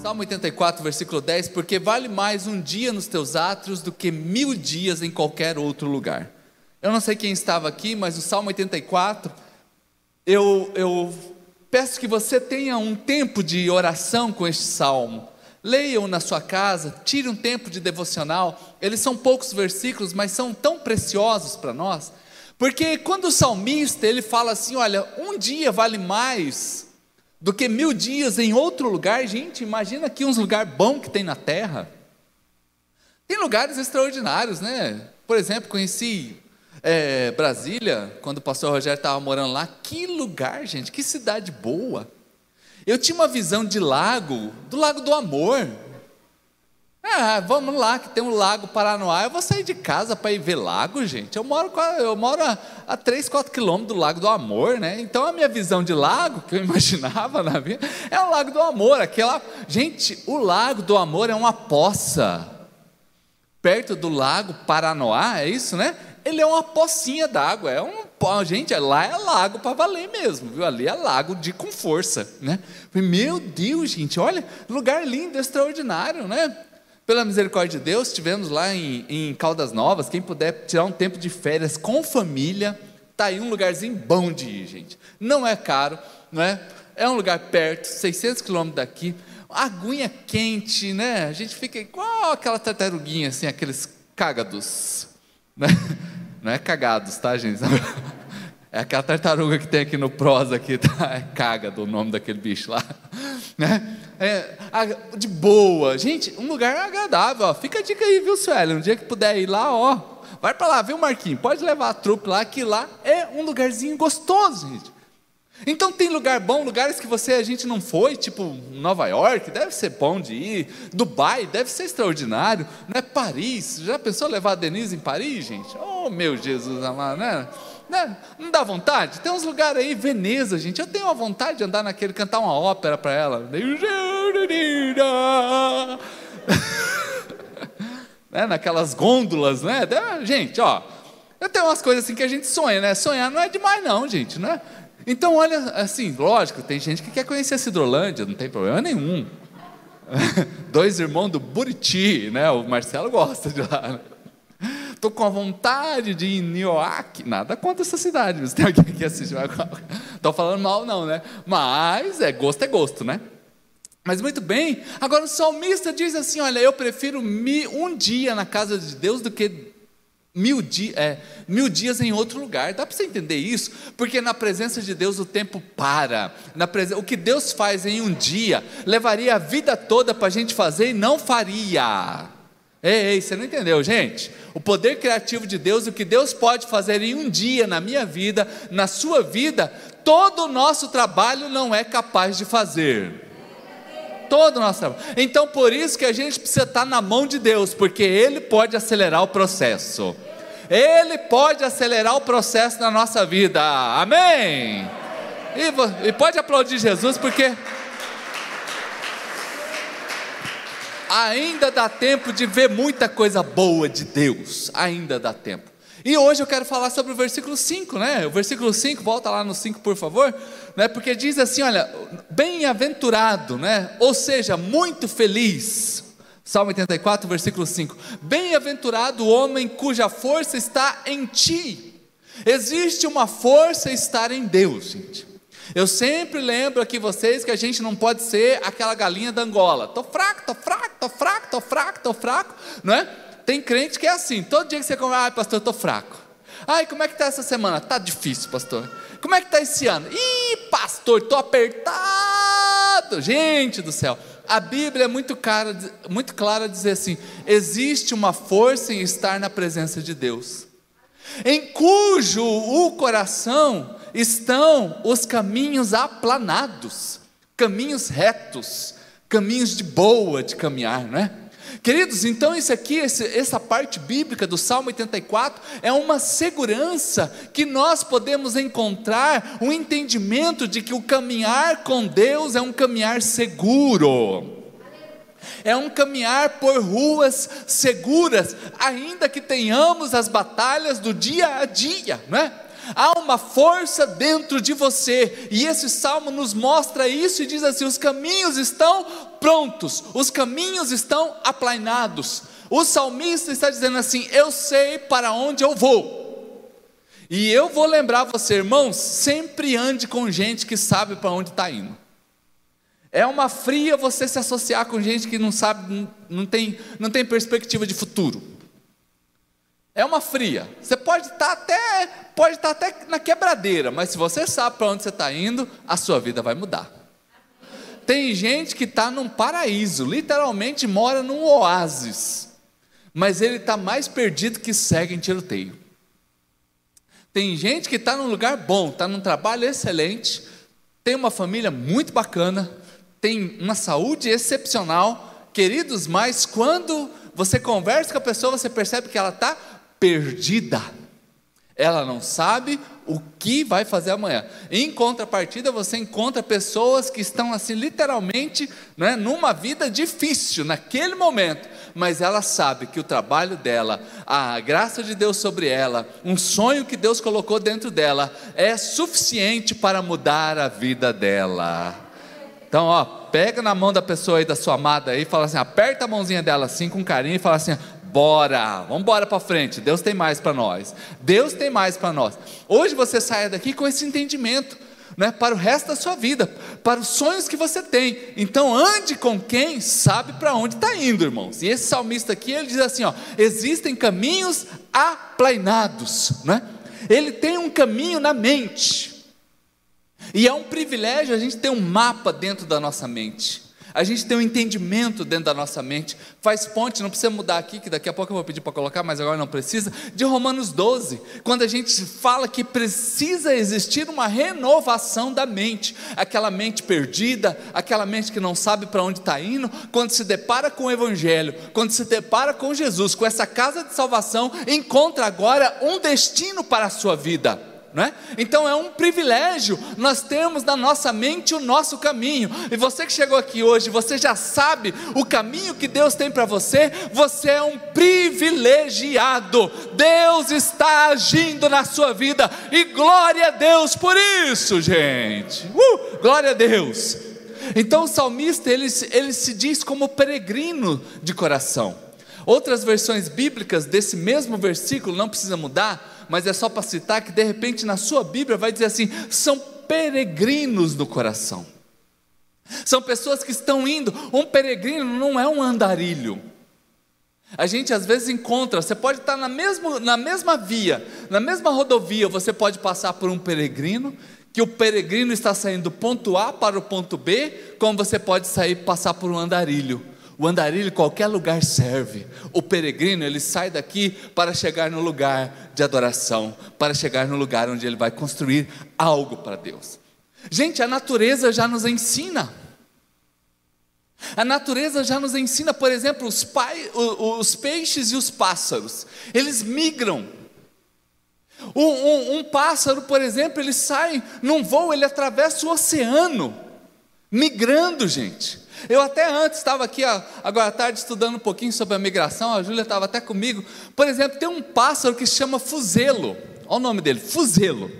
Salmo 84, versículo 10: Porque vale mais um dia nos teus átrios do que mil dias em qualquer outro lugar. Eu não sei quem estava aqui, mas o Salmo 84, eu, eu peço que você tenha um tempo de oração com este salmo. Leiam na sua casa, tire um tempo de devocional. Eles são poucos versículos, mas são tão preciosos para nós. Porque quando o salmista ele fala assim, olha, um dia vale mais do que mil dias em outro lugar, gente, imagina aqui uns lugares bons que tem na terra. Tem lugares extraordinários, né? Por exemplo, conheci é, Brasília, quando o pastor Rogério estava morando lá. Que lugar, gente, que cidade boa. Eu tinha uma visão de lago, do Lago do Amor. Ah, vamos lá, que tem um lago Paranoá. Eu vou sair de casa para ir ver lago, gente. Eu moro, eu moro a, a 3, 4 quilômetros do Lago do Amor, né? Então a minha visão de lago, que eu imaginava na vida, é o Lago do Amor. Aquela. Gente, o Lago do Amor é uma poça. Perto do Lago Paranoá, é isso, né? Ele é uma pocinha d'água, é um gente, lá é lago para valer mesmo, viu? Ali é lago de com força, né? Meu Deus, gente, olha, lugar lindo, extraordinário, né? Pela misericórdia de Deus, estivemos lá em, em Caldas Novas. Quem puder tirar um tempo de férias com família, tá aí um lugarzinho bom de ir, gente. Não é caro, não é? É um lugar perto, 600 quilômetros daqui. Aguinha quente, né? A gente fica igual aquela tartaruguinha, assim, aqueles cágados, né? Não é cagados, tá, gente? É aquela tartaruga que tem aqui no prosa aqui, tá? É cágado o nome daquele bicho lá, né? É, de boa. Gente, um lugar agradável, ó. Fica a dica aí, viu, Sueli? Um dia que puder ir lá, ó. Vai para lá, viu, Marquinhos? Pode levar a trupe lá, que lá é um lugarzinho gostoso, gente. Então tem lugar bom, lugares que você a gente não foi, tipo Nova York, deve ser bom de ir. Dubai deve ser extraordinário, né? Paris, já pensou levar a Denise em Paris, gente? Oh, meu Jesus amado, né? Né? Não dá vontade? Tem uns lugares aí, Veneza, gente. Eu tenho uma vontade de andar naquele, cantar uma ópera para ela. né? Naquelas gôndolas, né? Gente, ó. Eu tenho umas coisas assim que a gente sonha, né? Sonhar não é demais, não, gente, né? Então, olha, assim, lógico, tem gente que quer conhecer a Cidrolândia, não tem problema nenhum. Dois irmãos do Buriti, né? O Marcelo gosta de lá. Né? Estou com a vontade de ir em Nioac. Nada contra essa cidade, mas tem alguém que assiste. Estou falando mal, não, né? Mas é gosto é gosto, né? Mas muito bem, agora o salmista diz assim: olha, eu prefiro um dia na casa de Deus do que mil, di é, mil dias em outro lugar. Dá para você entender isso? Porque na presença de Deus o tempo para. Na o que Deus faz em um dia, levaria a vida toda para a gente fazer e não faria. Ei, ei, você não entendeu, gente? O poder criativo de Deus, o que Deus pode fazer em um dia na minha vida, na sua vida, todo o nosso trabalho não é capaz de fazer. Todo o nosso trabalho. Então, por isso que a gente precisa estar na mão de Deus, porque Ele pode acelerar o processo. Ele pode acelerar o processo na nossa vida. Amém? E, e pode aplaudir Jesus, porque ainda dá tempo de ver muita coisa boa de Deus, ainda dá tempo. E hoje eu quero falar sobre o versículo 5, né? O versículo 5, volta lá no 5, por favor, né? Porque diz assim, olha, bem-aventurado, né? Ou seja, muito feliz. Salmo 84, versículo 5. Bem-aventurado o homem cuja força está em ti. Existe uma força estar em Deus, gente. Eu sempre lembro aqui vocês que a gente não pode ser aquela galinha da Angola. Tô fraco, tô fraco, tô fraco, tô fraco, tô fraco, não é? Tem crente que é assim, todo dia que você come, ai pastor, eu tô fraco. Ai, como é que tá essa semana? Tá difícil, pastor. Como é que tá esse ano? Ih, pastor, tô apertado. Gente do céu. A Bíblia é muito, cara, muito clara dizer assim: existe uma força em estar na presença de Deus, em cujo o coração estão os caminhos aplanados, caminhos retos, caminhos de boa de caminhar, não é? Queridos, então isso aqui, essa parte bíblica do Salmo 84 é uma segurança que nós podemos encontrar, um entendimento de que o caminhar com Deus é um caminhar seguro. É um caminhar por ruas seguras, ainda que tenhamos as batalhas do dia a dia, não é? Há uma força dentro de você, e esse salmo nos mostra isso e diz assim: os caminhos estão prontos, os caminhos estão aplainados. O salmista está dizendo assim: eu sei para onde eu vou. E eu vou lembrar você, irmãos, sempre ande com gente que sabe para onde está indo. É uma fria você se associar com gente que não sabe, não tem, não tem perspectiva de futuro. É uma fria. Você pode estar tá até, pode estar tá até na quebradeira, mas se você sabe para onde você está indo, a sua vida vai mudar. Tem gente que está num paraíso, literalmente mora num oásis, mas ele está mais perdido que segue em tiroteio. Tem gente que está num lugar bom, está num trabalho excelente, tem uma família muito bacana, tem uma saúde excepcional, queridos, mas quando você conversa com a pessoa, você percebe que ela está perdida. Ela não sabe o que vai fazer amanhã. Em contrapartida, você encontra pessoas que estão assim, literalmente, né, numa vida difícil naquele momento, mas ela sabe que o trabalho dela, a graça de Deus sobre ela, um sonho que Deus colocou dentro dela, é suficiente para mudar a vida dela. Então, ó, pega na mão da pessoa aí, da sua amada aí, fala assim, aperta a mãozinha dela assim com carinho e fala assim: bora, vamos embora para frente. Deus tem mais para nós. Deus tem mais para nós. Hoje você saia daqui com esse entendimento. Né, para o resto da sua vida, para os sonhos que você tem. Então ande com quem sabe para onde está indo, irmãos. E esse salmista aqui ele diz assim: ó, existem caminhos aplainados, né? Ele tem um caminho na mente. E é um privilégio a gente ter um mapa dentro da nossa mente. A gente tem um entendimento dentro da nossa mente. Faz ponte, não precisa mudar aqui, que daqui a pouco eu vou pedir para colocar, mas agora não precisa. De Romanos 12, quando a gente fala que precisa existir uma renovação da mente, aquela mente perdida, aquela mente que não sabe para onde está indo, quando se depara com o Evangelho, quando se depara com Jesus, com essa casa de salvação, encontra agora um destino para a sua vida. É? Então é um privilégio nós temos na nossa mente o nosso caminho. E você que chegou aqui hoje, você já sabe o caminho que Deus tem para você, você é um privilegiado. Deus está agindo na sua vida e glória a Deus por isso, gente. Uh, glória a Deus. Então o salmista ele, ele se diz como peregrino de coração. Outras versões bíblicas desse mesmo versículo, não precisa mudar, mas é só para citar que de repente na sua Bíblia vai dizer assim: são peregrinos do coração. São pessoas que estão indo. Um peregrino não é um andarilho. A gente às vezes encontra, você pode estar na mesma, na mesma via, na mesma rodovia, você pode passar por um peregrino, que o peregrino está saindo do ponto A para o ponto B, como você pode sair passar por um andarilho. O andarilho, qualquer lugar serve. O peregrino, ele sai daqui para chegar no lugar de adoração, para chegar no lugar onde ele vai construir algo para Deus. Gente, a natureza já nos ensina. A natureza já nos ensina, por exemplo, os, pai, os peixes e os pássaros, eles migram. Um, um, um, pássaro, por exemplo, ele sai num voo, ele atravessa o oceano, migrando, gente. Eu até antes estava aqui, agora à tarde, estudando um pouquinho sobre a migração, a Júlia estava até comigo. Por exemplo, tem um pássaro que se chama fuzelo. Olha o nome dele, fuzelo.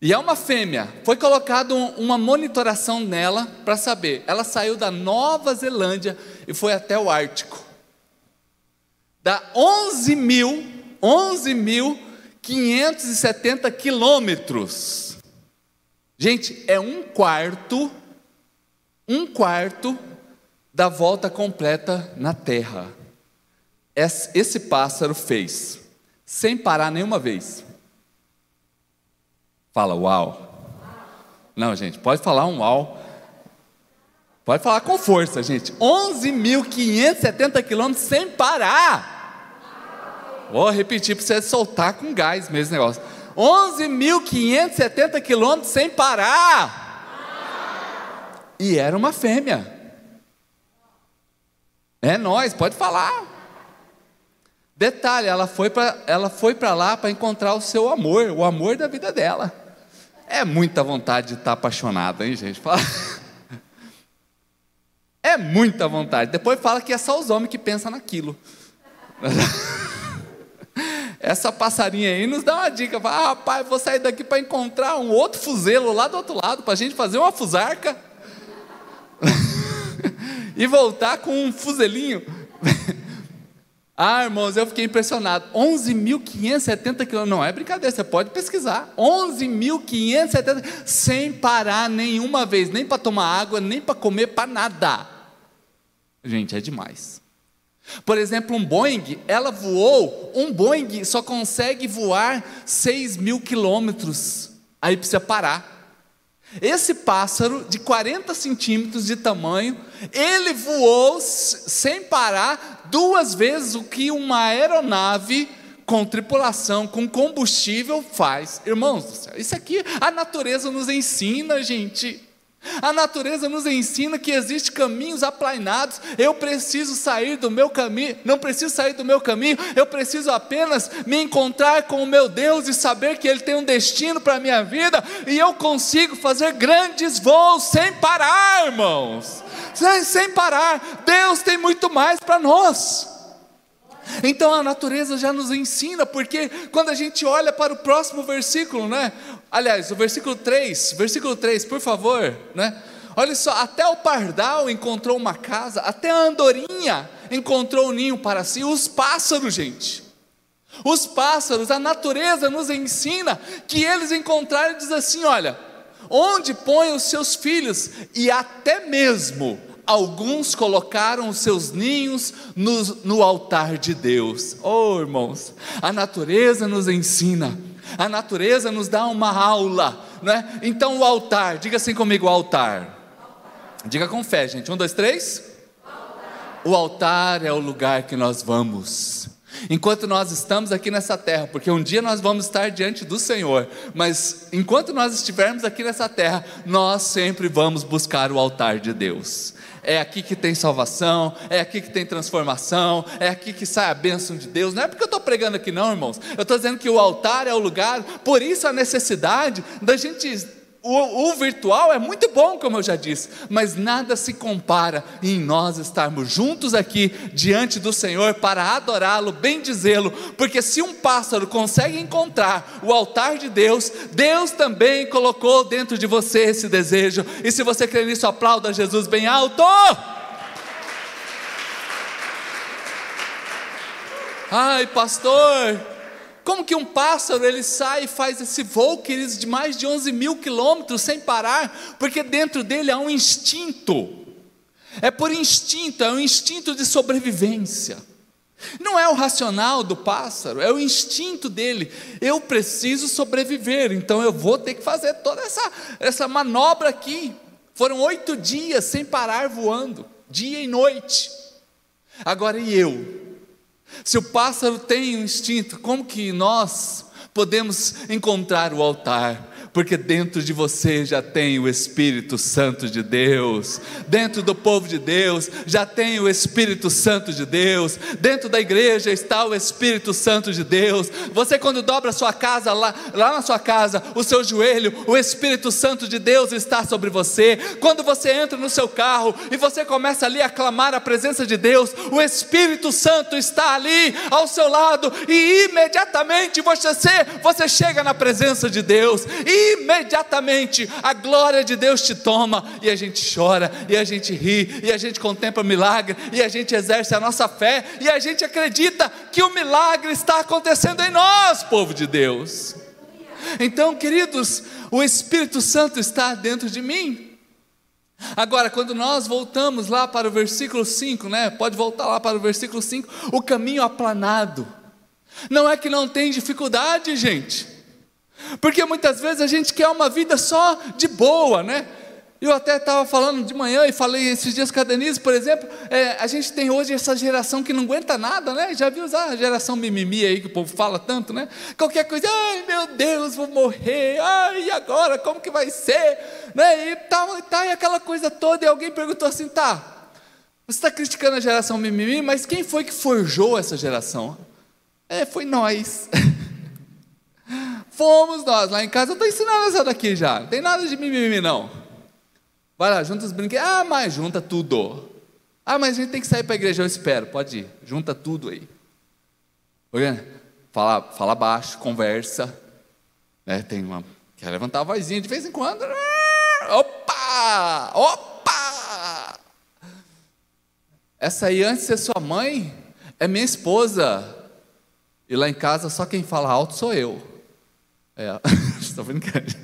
E é uma fêmea. Foi colocado uma monitoração nela para saber. Ela saiu da Nova Zelândia e foi até o Ártico. Dá 11 mil, 11 mil 570 quilômetros. Gente, é um quarto um quarto da volta completa na terra. Esse pássaro fez, sem parar nenhuma vez. Fala uau. Não, gente, pode falar um uau. Pode falar com força, gente. 11.570 quilômetros sem parar. Vou repetir para você soltar com gás mesmo negócio. 11.570 quilômetros sem parar. E era uma fêmea. É nós, pode falar. Detalhe, ela foi para ela foi para lá para encontrar o seu amor, o amor da vida dela. É muita vontade de estar apaixonada, hein, gente? Fala. É muita vontade. Depois fala que é só os homens que pensam naquilo. Essa passarinha aí nos dá uma dica. Fala, ah, rapaz, vou sair daqui para encontrar um outro fuzelo lá do outro lado, para a gente fazer uma fusarca. e voltar com um fuzelinho. ah, irmãos, eu fiquei impressionado. 11.570 quilômetros. Não é brincadeira, você pode pesquisar. 11.570 sem parar nenhuma vez, nem para tomar água, nem para comer, para nada. Gente, é demais. Por exemplo, um Boeing, ela voou, um Boeing só consegue voar 6 mil quilômetros, aí precisa parar. Esse pássaro, de 40 centímetros de tamanho, ele voou sem parar duas vezes o que uma aeronave com tripulação, com combustível faz. Irmãos, isso aqui a natureza nos ensina, gente. A natureza nos ensina que existem caminhos aplainados. Eu preciso sair do meu caminho, não preciso sair do meu caminho, eu preciso apenas me encontrar com o meu Deus e saber que Ele tem um destino para a minha vida, e eu consigo fazer grandes voos sem parar, irmãos. Sem, sem parar. Deus tem muito mais para nós. Então a natureza já nos ensina, porque quando a gente olha para o próximo versículo, né? Aliás, o versículo 3, versículo 3, por favor, né? Olha só, até o pardal encontrou uma casa, até a andorinha encontrou um ninho para si, os pássaros, gente. Os pássaros, a natureza nos ensina que eles encontraram e diz assim: olha, onde põe os seus filhos, e até mesmo alguns colocaram os seus ninhos no, no altar de Deus. Oh, irmãos, a natureza nos ensina, a natureza nos dá uma aula, né? Então, o altar, diga assim comigo: altar. Diga com fé, gente. Um, dois, três. O altar é o lugar que nós vamos. Enquanto nós estamos aqui nessa terra, porque um dia nós vamos estar diante do Senhor, mas enquanto nós estivermos aqui nessa terra, nós sempre vamos buscar o altar de Deus é aqui que tem salvação, é aqui que tem transformação, é aqui que sai a bênção de Deus. Não é porque eu estou pregando aqui, não, irmãos. Eu estou dizendo que o altar é o lugar, por isso a necessidade da gente o, o, virtual é muito bom, como eu já disse, mas nada se compara em nós estarmos juntos aqui diante do Senhor para adorá-lo, bendizê-lo, porque se um pássaro consegue encontrar o altar de Deus, Deus também colocou dentro de você esse desejo, e se você crê nisso, aplauda Jesus bem alto. Ai, pastor, como que um pássaro ele sai e faz esse voo, queridos, de mais de 11 mil quilômetros sem parar? Porque dentro dele há um instinto. É por instinto, é um instinto de sobrevivência. Não é o racional do pássaro, é o instinto dele. Eu preciso sobreviver, então eu vou ter que fazer toda essa, essa manobra aqui. Foram oito dias sem parar voando, dia e noite. Agora e eu? Se o pássaro tem um instinto, como que nós podemos encontrar o altar? Porque dentro de você já tem o Espírito Santo de Deus, dentro do povo de Deus já tem o Espírito Santo de Deus, dentro da igreja está o Espírito Santo de Deus. Você, quando dobra a sua casa, lá, lá na sua casa, o seu joelho, o Espírito Santo de Deus está sobre você. Quando você entra no seu carro e você começa ali a clamar a presença de Deus, o Espírito Santo está ali ao seu lado e imediatamente você, você chega na presença de Deus. E imediatamente a glória de Deus te toma e a gente chora, e a gente ri, e a gente contempla o milagre, e a gente exerce a nossa fé, e a gente acredita que o milagre está acontecendo em nós, povo de Deus. Então, queridos, o Espírito Santo está dentro de mim. Agora, quando nós voltamos lá para o versículo 5, né? Pode voltar lá para o versículo 5, o caminho aplanado. Não é que não tem dificuldade, gente. Porque muitas vezes a gente quer uma vida só de boa, né? Eu até estava falando de manhã e falei esses dias com a Denise, por exemplo, é, a gente tem hoje essa geração que não aguenta nada, né? Já viu usar a geração mimimi aí que o povo fala tanto, né? Qualquer coisa, ai meu Deus, vou morrer, ai, e agora, como que vai ser? Né? E tal, e tal, e aquela coisa toda, e alguém perguntou assim, tá, você está criticando a geração mimimi, mas quem foi que forjou essa geração? É, foi nós. Fomos nós. Lá em casa eu estou ensinando essa daqui já. Não tem nada de mimimi, não. Vai lá, junta os brinquedos. Ah, mas junta tudo. Ah, mas a gente tem que sair para a igreja. Eu espero. Pode ir. Junta tudo aí. fala, fala baixo, conversa, né? Tem uma quer levantar a vozinha de vez em quando. Opa! Opa! Essa aí antes de ser sua mãe é minha esposa. E lá em casa só quem fala alto sou eu. É, estou brincando.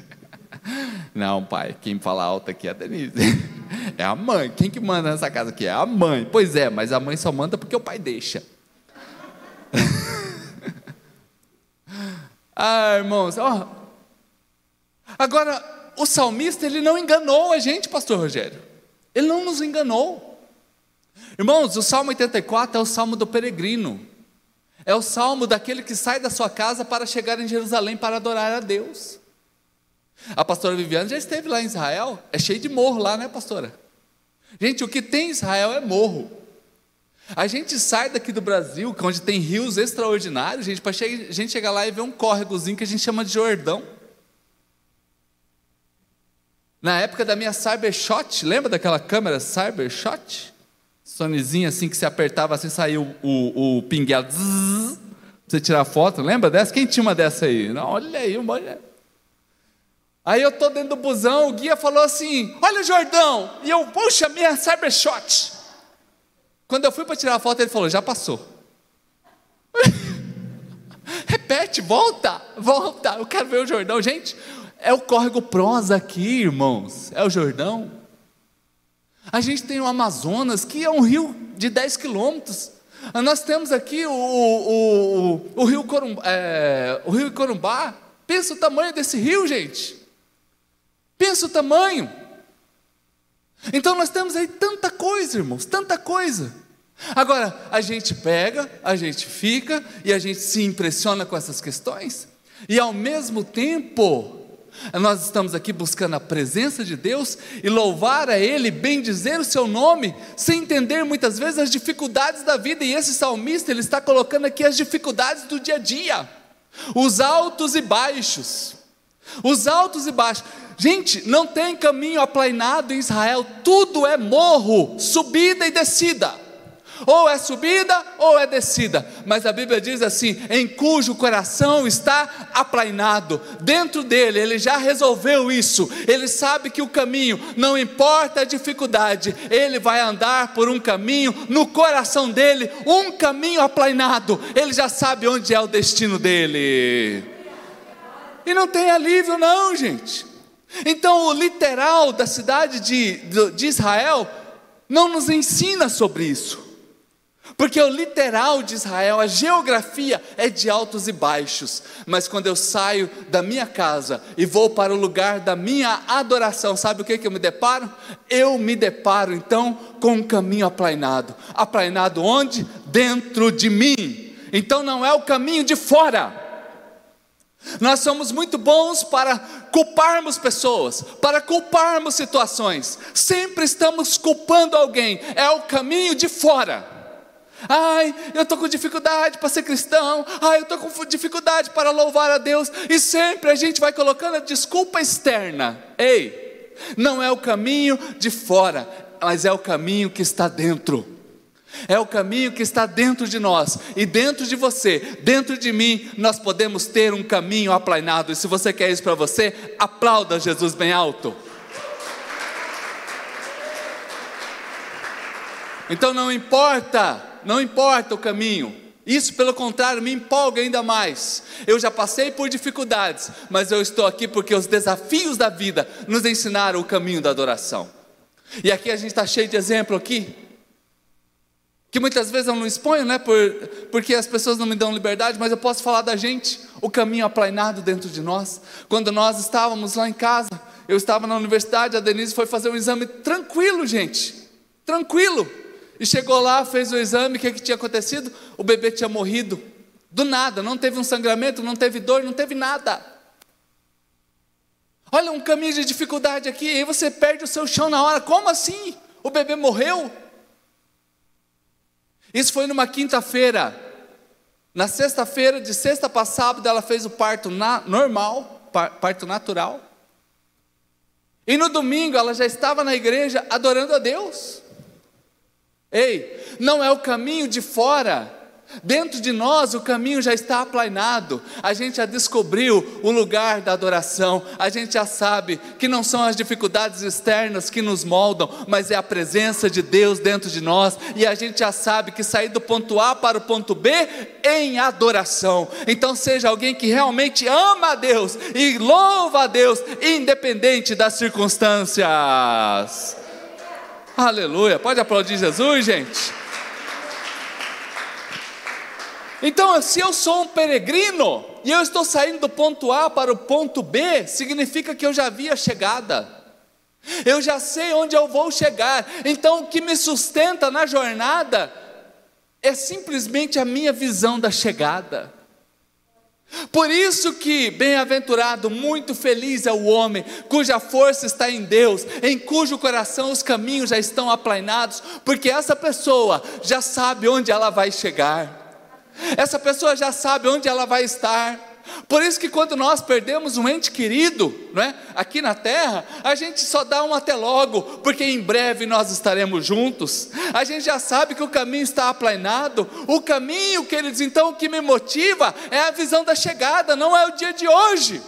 Não, pai, quem fala alto aqui é a Denise. É a mãe. Quem que manda nessa casa aqui? É a mãe. Pois é, mas a mãe só manda porque o pai deixa. ah, irmãos, ó. Agora, o salmista, ele não enganou a gente, pastor Rogério. Ele não nos enganou. Irmãos, o Salmo 84 é o salmo do peregrino. É o salmo daquele que sai da sua casa para chegar em Jerusalém para adorar a Deus. A pastora Viviane já esteve lá em Israel, é cheio de morro lá, né, pastora? Gente, o que tem em Israel é morro. A gente sai daqui do Brasil, onde tem rios extraordinários, gente, para a gente chegar lá e ver um córregozinho que a gente chama de Jordão. Na época da minha Cybershot, lembra daquela câmera Cybershot? Sonezinha assim que se apertava assim, saiu o, o, o você tirar foto, lembra dessa? Quem tinha uma dessa aí? Não, olha aí, olha. Aí eu tô dentro do busão, o guia falou assim: Olha, Jordão! E eu, puxa, minha Cybershot. Quando eu fui para tirar a foto, ele falou: Já passou. Repete, volta, volta. Eu quero ver o Jordão. Gente, é o córrego prosa aqui, irmãos. É o Jordão. A gente tem o Amazonas, que é um rio de 10 quilômetros. Nós temos aqui o, o, o, o rio Corumbá, é, o rio Corumbá. Pensa o tamanho desse rio, gente. Pensa o tamanho. Então nós temos aí tanta coisa, irmãos, tanta coisa. Agora, a gente pega, a gente fica e a gente se impressiona com essas questões, e ao mesmo tempo, nós estamos aqui buscando a presença de Deus e louvar a Ele, bem dizer o seu nome, sem entender muitas vezes as dificuldades da vida, e esse salmista ele está colocando aqui as dificuldades do dia a dia, os altos e baixos, os altos e baixos. Gente, não tem caminho aplainado em Israel, tudo é morro, subida e descida. Ou é subida ou é descida, mas a Bíblia diz assim: em cujo coração está aplainado, dentro dele, ele já resolveu isso, ele sabe que o caminho, não importa a dificuldade, ele vai andar por um caminho, no coração dele, um caminho aplainado, ele já sabe onde é o destino dele, e não tem alívio, não, gente. Então, o literal da cidade de, de Israel não nos ensina sobre isso. Porque o literal de Israel, a geografia é de altos e baixos, mas quando eu saio da minha casa e vou para o lugar da minha adoração, sabe o que, que eu me deparo? Eu me deparo então com um caminho aplainado. Aplainado onde? Dentro de mim. Então não é o caminho de fora, nós somos muito bons para culparmos pessoas, para culparmos situações. Sempre estamos culpando alguém. É o caminho de fora. Ai, eu estou com dificuldade para ser cristão. Ai, eu estou com dificuldade para louvar a Deus. E sempre a gente vai colocando a desculpa externa. Ei, não é o caminho de fora, mas é o caminho que está dentro. É o caminho que está dentro de nós e dentro de você, dentro de mim, nós podemos ter um caminho aplainado. E se você quer isso para você, aplauda Jesus bem alto. Então não importa, não importa o caminho. Isso, pelo contrário, me empolga ainda mais. Eu já passei por dificuldades, mas eu estou aqui porque os desafios da vida nos ensinaram o caminho da adoração. E aqui a gente está cheio de exemplo aqui que muitas vezes eu não exponho, né, por, porque as pessoas não me dão liberdade, mas eu posso falar da gente, o caminho aplainado dentro de nós. Quando nós estávamos lá em casa, eu estava na universidade, a Denise foi fazer um exame tranquilo, gente, tranquilo. E chegou lá, fez o exame, o que, que tinha acontecido? O bebê tinha morrido, do nada, não teve um sangramento, não teve dor, não teve nada. Olha um caminho de dificuldade aqui, e aí você perde o seu chão na hora, como assim? O bebê morreu? Isso foi numa quinta-feira. Na sexta-feira, de sexta para sábado, ela fez o parto na, normal, parto natural. E no domingo ela já estava na igreja adorando a Deus. Ei, não é o caminho de fora, Dentro de nós o caminho já está aplainado, a gente já descobriu o lugar da adoração, a gente já sabe que não são as dificuldades externas que nos moldam, mas é a presença de Deus dentro de nós, e a gente já sabe que sair do ponto A para o ponto B em adoração. Então seja alguém que realmente ama a Deus e louva a Deus, independente das circunstâncias. Aleluia, pode aplaudir Jesus, gente. Então, se eu sou um peregrino e eu estou saindo do ponto A para o ponto B, significa que eu já vi a chegada. Eu já sei onde eu vou chegar. Então, o que me sustenta na jornada é simplesmente a minha visão da chegada. Por isso que bem-aventurado, muito feliz é o homem cuja força está em Deus, em cujo coração os caminhos já estão aplainados, porque essa pessoa já sabe onde ela vai chegar. Essa pessoa já sabe onde ela vai estar. Por isso que quando nós perdemos um ente querido, não é? aqui na terra, a gente só dá um até logo, porque em breve nós estaremos juntos. A gente já sabe que o caminho está aplainado. O caminho, queridos, então o que me motiva é a visão da chegada, não é o dia de hoje.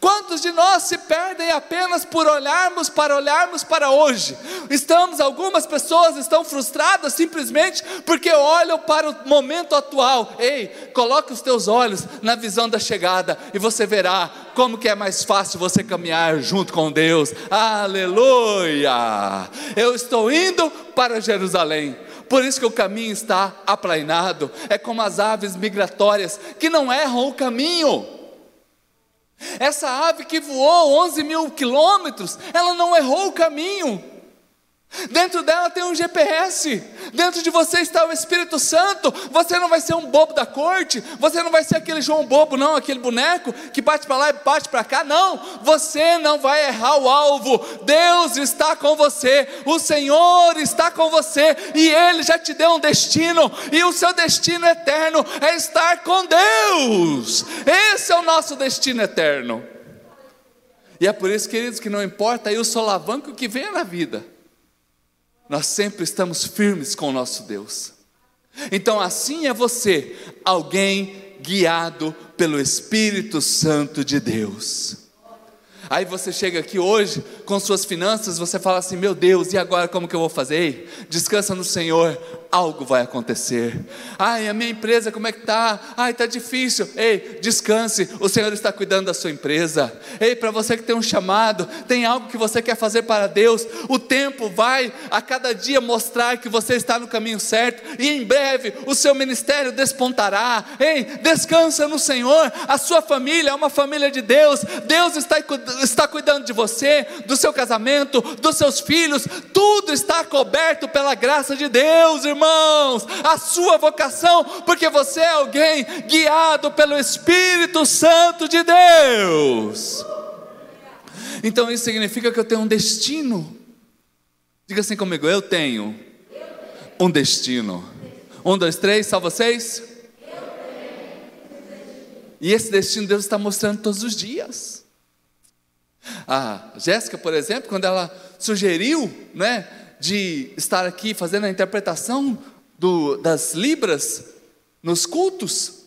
Quantos de nós se perdem apenas por olharmos para olharmos para hoje? Estamos, algumas pessoas estão frustradas simplesmente porque olham para o momento atual. Ei, coloque os teus olhos na visão da chegada e você verá como que é mais fácil você caminhar junto com Deus. Aleluia! Eu estou indo para Jerusalém. Por isso que o caminho está aplainado. É como as aves migratórias que não erram o caminho. Essa ave que voou 11 mil quilômetros, ela não errou o caminho. Dentro dela tem um GPS, dentro de você está o Espírito Santo. Você não vai ser um bobo da corte, você não vai ser aquele João bobo, não, aquele boneco que bate para lá e bate para cá. Não, você não vai errar o alvo. Deus está com você, o Senhor está com você e Ele já te deu um destino, e o seu destino eterno é estar com Deus. Esse é o nosso destino eterno. E é por isso, queridos, que não importa aí o solavanco que venha na vida nós sempre estamos firmes com o nosso Deus. Então, assim é você, alguém guiado pelo Espírito Santo de Deus. Aí você chega aqui hoje com suas finanças, você fala assim: meu Deus, e agora como que eu vou fazer? Ei, descansa no Senhor, algo vai acontecer. Ai, a minha empresa como é que tá? Ai, tá difícil. Ei, descanse, o Senhor está cuidando da sua empresa. Ei, para você que tem um chamado, tem algo que você quer fazer para Deus, o tempo vai a cada dia mostrar que você está no caminho certo e em breve o seu ministério despontará. Ei, descansa no Senhor. A sua família é uma família de Deus. Deus está, está cuidando de você, do seu casamento, dos seus filhos. Tudo está coberto pela graça de Deus, irmão irmãos, a sua vocação, porque você é alguém guiado pelo Espírito Santo de Deus. Então isso significa que eu tenho um destino. Diga assim comigo, eu tenho um destino. Um, dois, três, só vocês? E esse destino Deus está mostrando todos os dias. A Jéssica, por exemplo, quando ela sugeriu, né, de estar aqui fazendo a interpretação do, das libras nos cultos.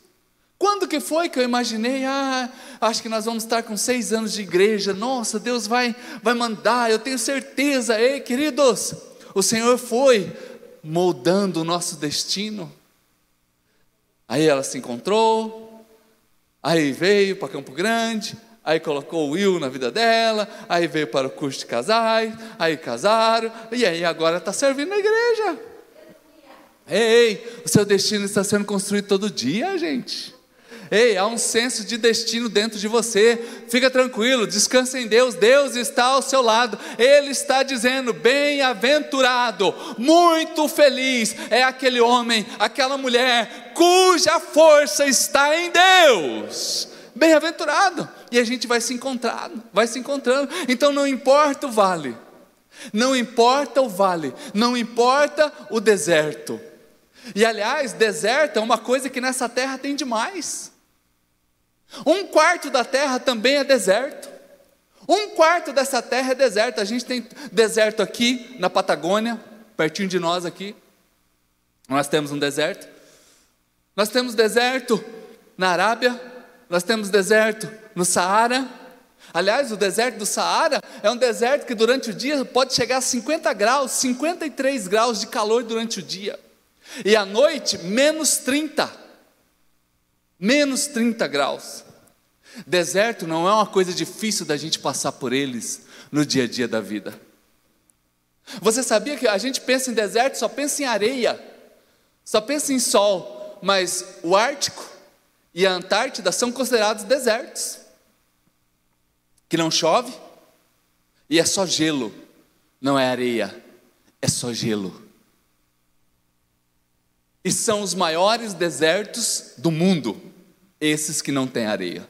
Quando que foi que eu imaginei, ah, acho que nós vamos estar com seis anos de igreja, nossa, Deus vai, vai mandar, eu tenho certeza, ei queridos, o Senhor foi moldando o nosso destino. Aí ela se encontrou, aí veio para Campo Grande, aí colocou o Will na vida dela, aí veio para o curso de casais, aí casaram, e aí agora está servindo na igreja. Ei, o seu destino está sendo construído todo dia, gente. Ei, há um senso de destino dentro de você. Fica tranquilo, descansa em Deus. Deus está ao seu lado. Ele está dizendo: bem-aventurado, muito feliz é aquele homem, aquela mulher cuja força está em Deus. Bem-aventurado e a gente vai se encontrando, vai se encontrando. Então não importa o vale, não importa o vale, não importa o deserto. E aliás, deserto é uma coisa que nessa terra tem demais. Um quarto da terra também é deserto. Um quarto dessa terra é deserto. A gente tem deserto aqui na Patagônia, pertinho de nós aqui. Nós temos um deserto. Nós temos deserto na Arábia, nós temos deserto no Saara. Aliás, o deserto do Saara é um deserto que durante o dia pode chegar a 50 graus, 53 graus de calor durante o dia. E à noite, menos 30. Menos 30 graus. Deserto não é uma coisa difícil da gente passar por eles no dia a dia da vida. Você sabia que a gente pensa em deserto, só pensa em areia, só pensa em sol, mas o Ártico e a Antártida são considerados desertos que não chove e é só gelo, não é areia, é só gelo. E são os maiores desertos do mundo, esses que não têm areia.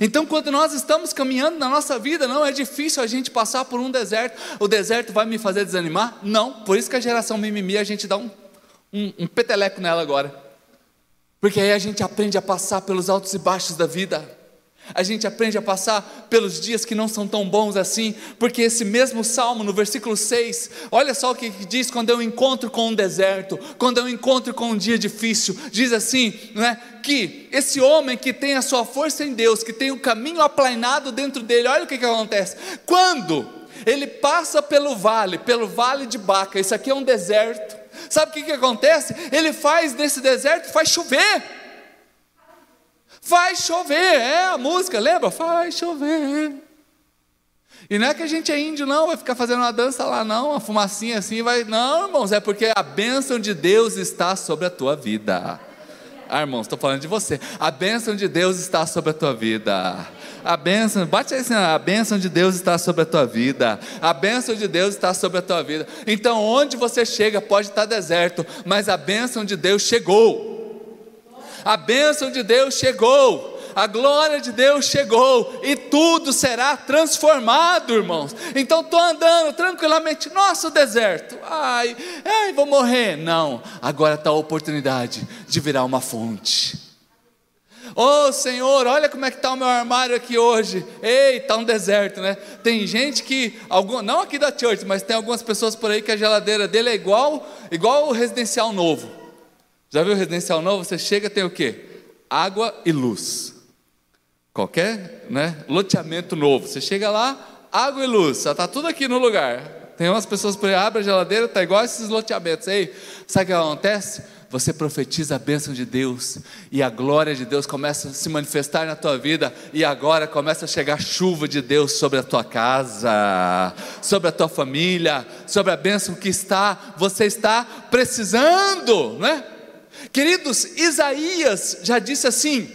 Então, quando nós estamos caminhando na nossa vida, não é difícil a gente passar por um deserto. O deserto vai me fazer desanimar? Não. Por isso que a geração mimimi, a gente dá um, um, um peteleco nela agora. Porque aí a gente aprende a passar pelos altos e baixos da vida a gente aprende a passar pelos dias que não são tão bons assim, porque esse mesmo salmo, no versículo 6, olha só o que diz quando eu encontro com um deserto, quando eu encontro com um dia difícil, diz assim, né, que esse homem que tem a sua força em Deus, que tem o caminho aplainado dentro dele, olha o que, que acontece, quando ele passa pelo vale, pelo vale de Baca, isso aqui é um deserto, sabe o que, que acontece? Ele faz desse deserto, faz chover, Vai chover, é a música, lembra? Vai chover. E não é que a gente é índio, não, vai ficar fazendo uma dança lá, não, uma fumacinha assim, vai. Não, irmãos, é porque a bênção de Deus está sobre a tua vida. Ah, irmãos, estou falando de você. A bênção de Deus está sobre a tua vida. A bênção, bate aí assim, a bênção de Deus está sobre a tua vida. A bênção de Deus está sobre a tua vida. Então, onde você chega pode estar deserto, mas a bênção de Deus chegou a bênção de Deus chegou, a glória de Deus chegou e tudo será transformado, irmãos. Então estou andando tranquilamente, nosso deserto, ai, ai, vou morrer. Não, agora está a oportunidade de virar uma fonte. Oh Senhor, olha como é que está o meu armário aqui hoje. Ei, está um deserto, né? Tem gente que, algum, não aqui da church, mas tem algumas pessoas por aí que a geladeira dele é igual, igual o residencial novo. Já viu o residencial novo? Você chega tem o quê? Água e luz. Qualquer né, loteamento novo. Você chega lá, água e luz. Já está tudo aqui no lugar. Tem umas pessoas por aí, abre a geladeira, está igual esses loteamentos aí. Sabe o que acontece? Você profetiza a bênção de Deus e a glória de Deus começa a se manifestar na tua vida e agora começa a chegar chuva de Deus sobre a tua casa, sobre a tua família, sobre a bênção que está, você está precisando, né? Queridos, Isaías já disse assim,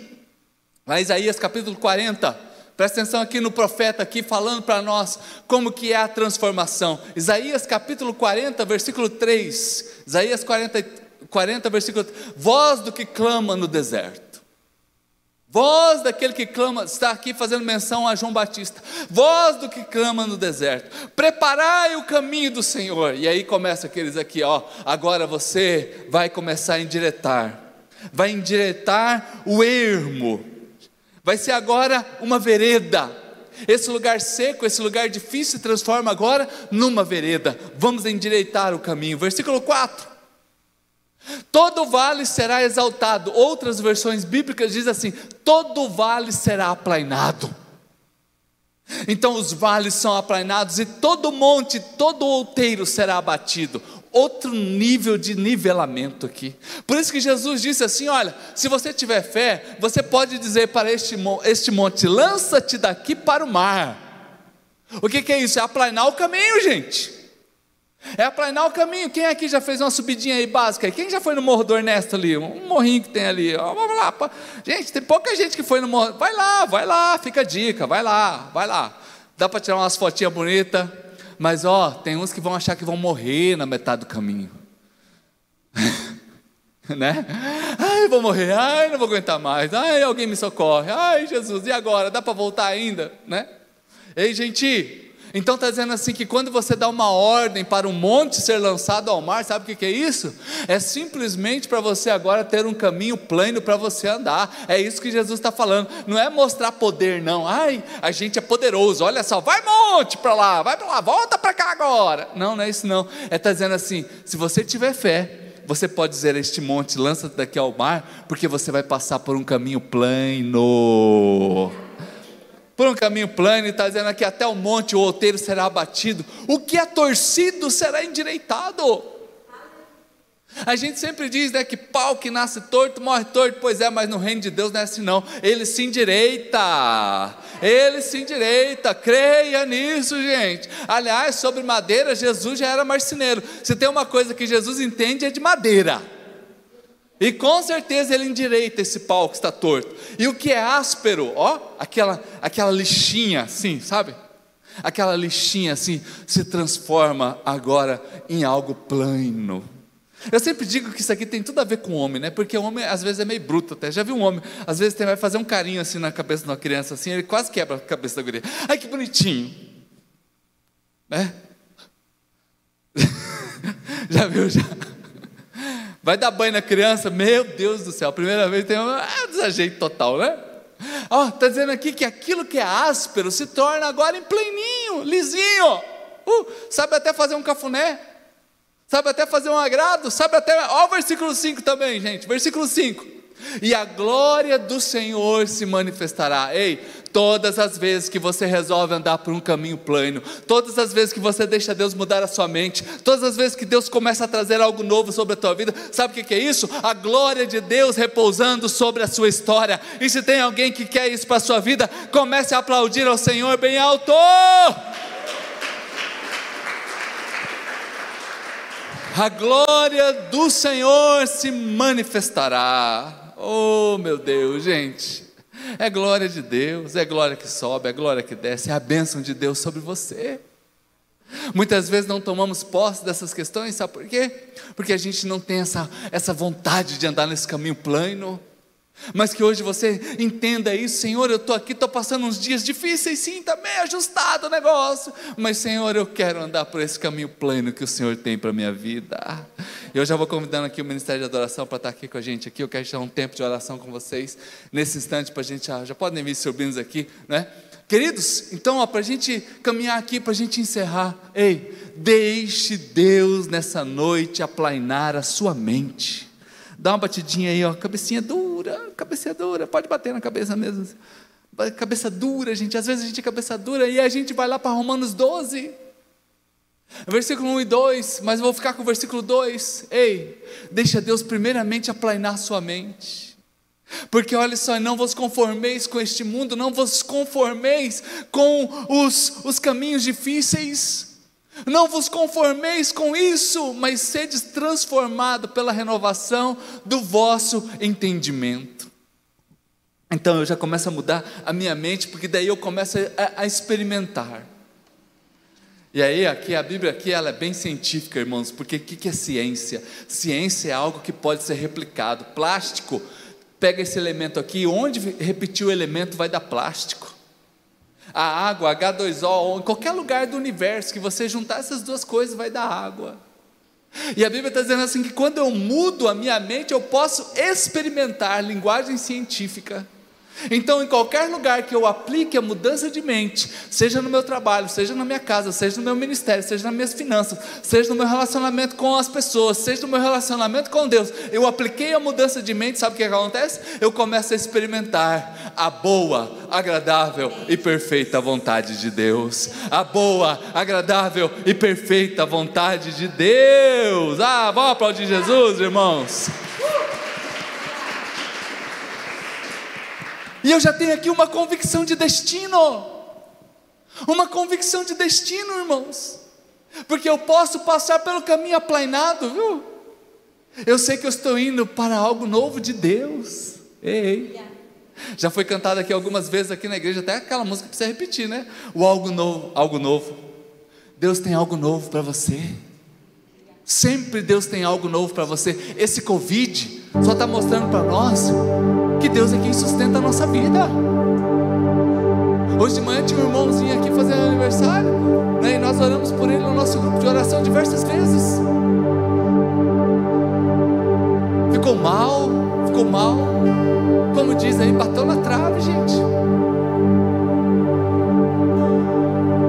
lá Isaías capítulo 40, presta atenção aqui no profeta aqui falando para nós como que é a transformação. Isaías capítulo 40, versículo 3. Isaías 40, 40 versículo 3. Voz do que clama no deserto. Voz daquele que clama, está aqui fazendo menção a João Batista. Voz do que clama no deserto. Preparai o caminho do Senhor. E aí começa aqueles aqui, ó. Agora você vai começar a endireitar. Vai endireitar o ermo. Vai ser agora uma vereda. Esse lugar seco, esse lugar difícil se transforma agora numa vereda. Vamos endireitar o caminho. Versículo 4. Todo vale será exaltado. Outras versões bíblicas dizem assim: todo vale será aplainado. Então os vales são aplainados e todo monte, todo outeiro será abatido. Outro nível de nivelamento aqui. Por isso que Jesus disse assim: olha, se você tiver fé, você pode dizer para este, este monte: lança-te daqui para o mar. O que, que é isso? É aplainar o caminho, gente. É aplanar o caminho. Quem aqui já fez uma subidinha aí básica? Quem já foi no Morro do Ernesto ali? Um morrinho que tem ali. Vamos lá. Gente, tem pouca gente que foi no morro. Vai lá, vai lá, fica a dica. Vai lá, vai lá. Dá para tirar umas fotinhas bonitas. Mas ó, tem uns que vão achar que vão morrer na metade do caminho. né? Ai, vou morrer. Ai, não vou aguentar mais. Ai, alguém me socorre. Ai, Jesus, e agora? Dá para voltar ainda, né? Ei, gente, então está dizendo assim que quando você dá uma ordem para um monte ser lançado ao mar, sabe o que, é isso? É simplesmente para você agora ter um caminho plano para você andar. É isso que Jesus está falando. Não é mostrar poder, não. Ai, a gente é poderoso. Olha só, vai monte para lá, vai para lá, volta para cá agora. Não, não é isso não. É estar tá dizendo assim: se você tiver fé, você pode dizer a este monte: lança-te daqui ao mar, porque você vai passar por um caminho plano. Por um caminho plano, e está dizendo aqui: até o monte, o outeiro será abatido, o que é torcido será endireitado. A gente sempre diz né, que pau que nasce torto morre torto, pois é, mas no reino de Deus não é assim não. Ele se endireita, ele se endireita, creia nisso, gente. Aliás, sobre madeira, Jesus já era marceneiro. Se tem uma coisa que Jesus entende é de madeira. E com certeza ele endireita esse pau que está torto. E o que é áspero, ó, aquela, aquela lixinha assim, sabe? Aquela lixinha assim se transforma agora em algo plano. Eu sempre digo que isso aqui tem tudo a ver com o homem, né? Porque o homem às vezes é meio bruto até. Já viu um homem, às vezes tem, vai fazer um carinho assim na cabeça de uma criança, assim, ele quase quebra a cabeça da guria. Ai, que bonitinho. Né? já viu, já? Vai dar banho na criança, meu Deus do céu, primeira vez tem um é, desajeito total, né? Ó, oh, está dizendo aqui que aquilo que é áspero se torna agora em pleninho, lisinho. Uh, sabe até fazer um cafuné sabe até fazer um agrado, sabe até. Ó, o versículo 5 também, gente, versículo 5. E a glória do Senhor se manifestará. Ei, todas as vezes que você resolve andar por um caminho plano, todas as vezes que você deixa Deus mudar a sua mente, todas as vezes que Deus começa a trazer algo novo sobre a tua vida, sabe o que é isso? A glória de Deus repousando sobre a sua história. E se tem alguém que quer isso para a sua vida, comece a aplaudir ao Senhor bem alto. a glória do Senhor se manifestará. Oh, meu Deus, gente. É glória de Deus, é glória que sobe, é glória que desce, é a bênção de Deus sobre você. Muitas vezes não tomamos posse dessas questões, sabe por quê? Porque a gente não tem essa, essa vontade de andar nesse caminho plano. Mas que hoje você entenda isso, Senhor, eu estou aqui, estou passando uns dias difíceis, sim, está meio ajustado o negócio, mas Senhor, eu quero andar por esse caminho pleno que o Senhor tem para a minha vida. Eu já vou convidando aqui o Ministério de Adoração para estar aqui com a gente aqui, eu quero estar um tempo de oração com vocês, nesse instante, para a gente, já, já podem vir sobrinhos aqui, né? Queridos, então, para a gente caminhar aqui, para a gente encerrar, ei, deixe Deus nessa noite aplainar a sua mente. Dá uma batidinha aí, ó, cabecinha dura, cabecinha dura, pode bater na cabeça mesmo. Cabeça dura, gente. Às vezes a gente é cabeça dura e a gente vai lá para Romanos 12. Versículo 1 e 2, mas vou ficar com o versículo 2. Ei, deixa Deus primeiramente aplainar sua mente. Porque olha só, não vos conformeis com este mundo, não vos conformeis com os, os caminhos difíceis. Não vos conformeis com isso, mas sedes transformado pela renovação do vosso entendimento. Então eu já começo a mudar a minha mente, porque daí eu começo a, a experimentar. E aí, aqui a Bíblia aqui ela é bem científica, irmãos, porque o que, que é ciência? Ciência é algo que pode ser replicado. Plástico, pega esse elemento aqui, onde repetir o elemento vai dar plástico a água, H2O, em qualquer lugar do universo que você juntar essas duas coisas vai dar água. E a Bíblia está dizendo assim que quando eu mudo a minha mente, eu posso experimentar linguagem científica então, em qualquer lugar que eu aplique a mudança de mente, seja no meu trabalho, seja na minha casa, seja no meu ministério, seja nas minhas finanças, seja no meu relacionamento com as pessoas, seja no meu relacionamento com Deus, eu apliquei a mudança de mente, sabe o que acontece? Eu começo a experimentar a boa, agradável e perfeita vontade de Deus. A boa, agradável e perfeita vontade de Deus. Ah, vamos aplaudir Jesus, irmãos. E eu já tenho aqui uma convicção de destino. Uma convicção de destino, irmãos. Porque eu posso passar pelo caminho aplainado, viu? Eu sei que eu estou indo para algo novo de Deus. Ei. Já foi cantado aqui algumas vezes aqui na igreja, até aquela música precisa repetir, né? O algo novo, algo novo. Deus tem algo novo para você. Sempre Deus tem algo novo para você. Esse Covid só está mostrando para nós que Deus é quem sustenta a nossa vida. Hoje de manhã tinha um irmãozinho aqui fazendo aniversário, né, e nós oramos por ele no nosso grupo de oração diversas vezes. Ficou mal, ficou mal, como diz aí, bateu na trave, gente.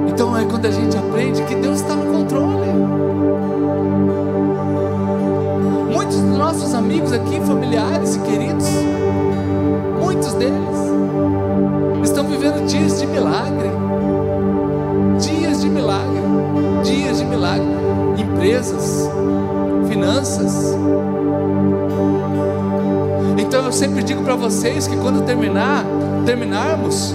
Então é quando a gente aprende que Deus está no controle. muitos dos nossos amigos aqui, familiares e queridos, muitos deles, estão vivendo dias de milagre. Dias de milagre. Dias de milagre. Empresas, finanças. Então eu sempre digo para vocês que quando terminar, terminarmos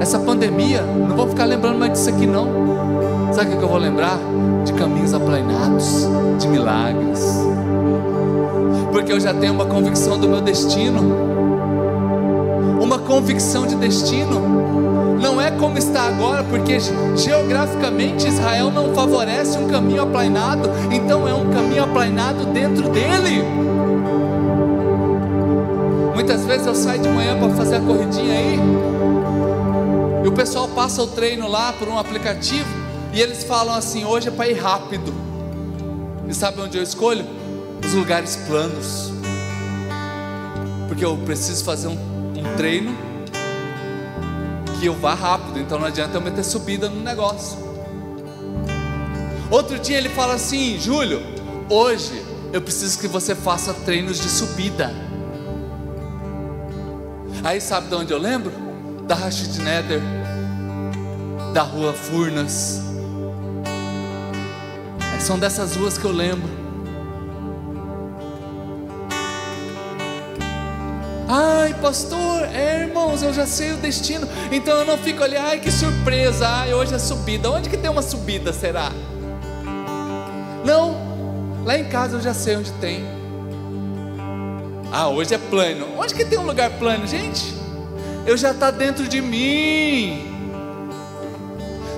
essa pandemia, não vou ficar lembrando mais disso aqui não. Sabe o que eu vou lembrar? De caminhos aplainados, de milagres. Porque eu já tenho uma convicção do meu destino. Uma convicção de destino. Não é como está agora, porque geograficamente Israel não favorece um caminho aplainado, então é um caminho aplainado dentro dele. Muitas vezes eu saio de manhã para fazer a corridinha aí, e o pessoal passa o treino lá por um aplicativo, e eles falam assim: hoje é para ir rápido. E sabe onde eu escolho? Os lugares planos, porque eu preciso fazer um, treino que eu vá rápido, então não adianta eu meter subida no negócio. Outro dia ele fala assim: Júlio, hoje eu preciso que você faça treinos de subida. Aí sabe de onde eu lembro? Da Rashid Nether, da rua Furnas. São dessas ruas que eu lembro. Ai, pastor, é, irmãos, eu já sei o destino. Então eu não fico ali, ai, que surpresa. Ai, hoje é subida. Onde que tem uma subida, será? Não, lá em casa eu já sei onde tem. Ah, hoje é plano. Onde que tem um lugar plano, gente? Eu já está dentro de mim.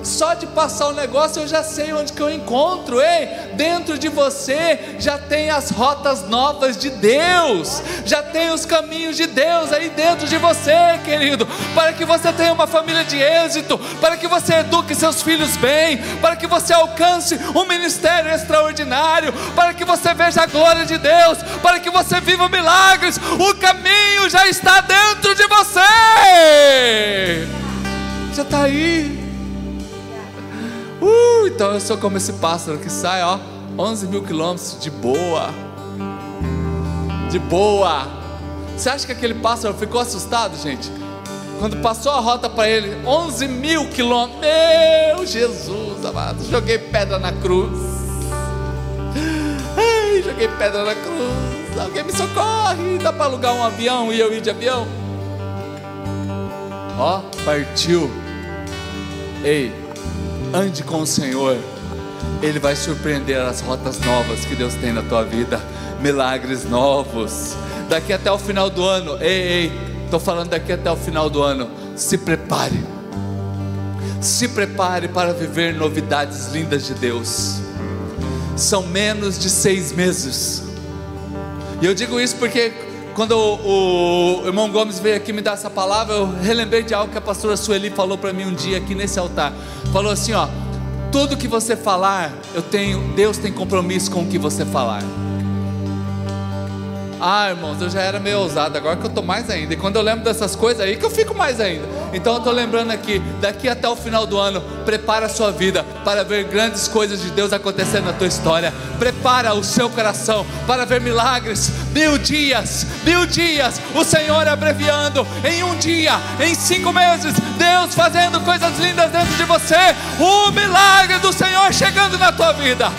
Só de passar o negócio eu já sei onde que eu encontro. Ei, dentro de você já tem as rotas novas de Deus, já tem os caminhos de Deus aí dentro de você, querido, para que você tenha uma família de êxito, para que você eduque seus filhos bem, para que você alcance um ministério extraordinário, para que você veja a glória de Deus, para que você viva milagres. O caminho já está dentro de você. Já está aí. Uh, então eu sou como esse pássaro que sai, ó, 11 mil quilômetros de boa. De boa. Você acha que aquele pássaro ficou assustado, gente? Quando passou a rota para ele, 11 mil quilômetros. Meu Jesus amado, joguei pedra na cruz. Ai, joguei pedra na cruz. Alguém me socorre. Dá para alugar um avião e eu ir de avião? Ó, partiu. Ei, ande com o Senhor, Ele vai surpreender as rotas novas que Deus tem na tua vida, milagres novos. Daqui até o final do ano, ei, ei, estou falando daqui até o final do ano, se prepare, se prepare para viver novidades lindas de Deus. São menos de seis meses, e eu digo isso porque quando o, o, irmão Gomes veio aqui me dar essa palavra, eu relembrei de algo que a pastora Sueli falou para mim um dia aqui nesse altar. Falou assim, ó, tudo que você falar, eu tenho, Deus tem compromisso com o que você falar. Ah, irmãos, eu já era meio ousado, agora que eu estou mais ainda. E quando eu lembro dessas coisas aí, que eu fico mais ainda. Então eu estou lembrando aqui, daqui até o final do ano, prepara a sua vida para ver grandes coisas de Deus acontecendo na tua história. Prepara o seu coração para ver milagres. Mil dias, mil dias, o Senhor abreviando em um dia, em cinco meses, Deus fazendo coisas lindas dentro de você. O milagre do Senhor chegando na tua vida.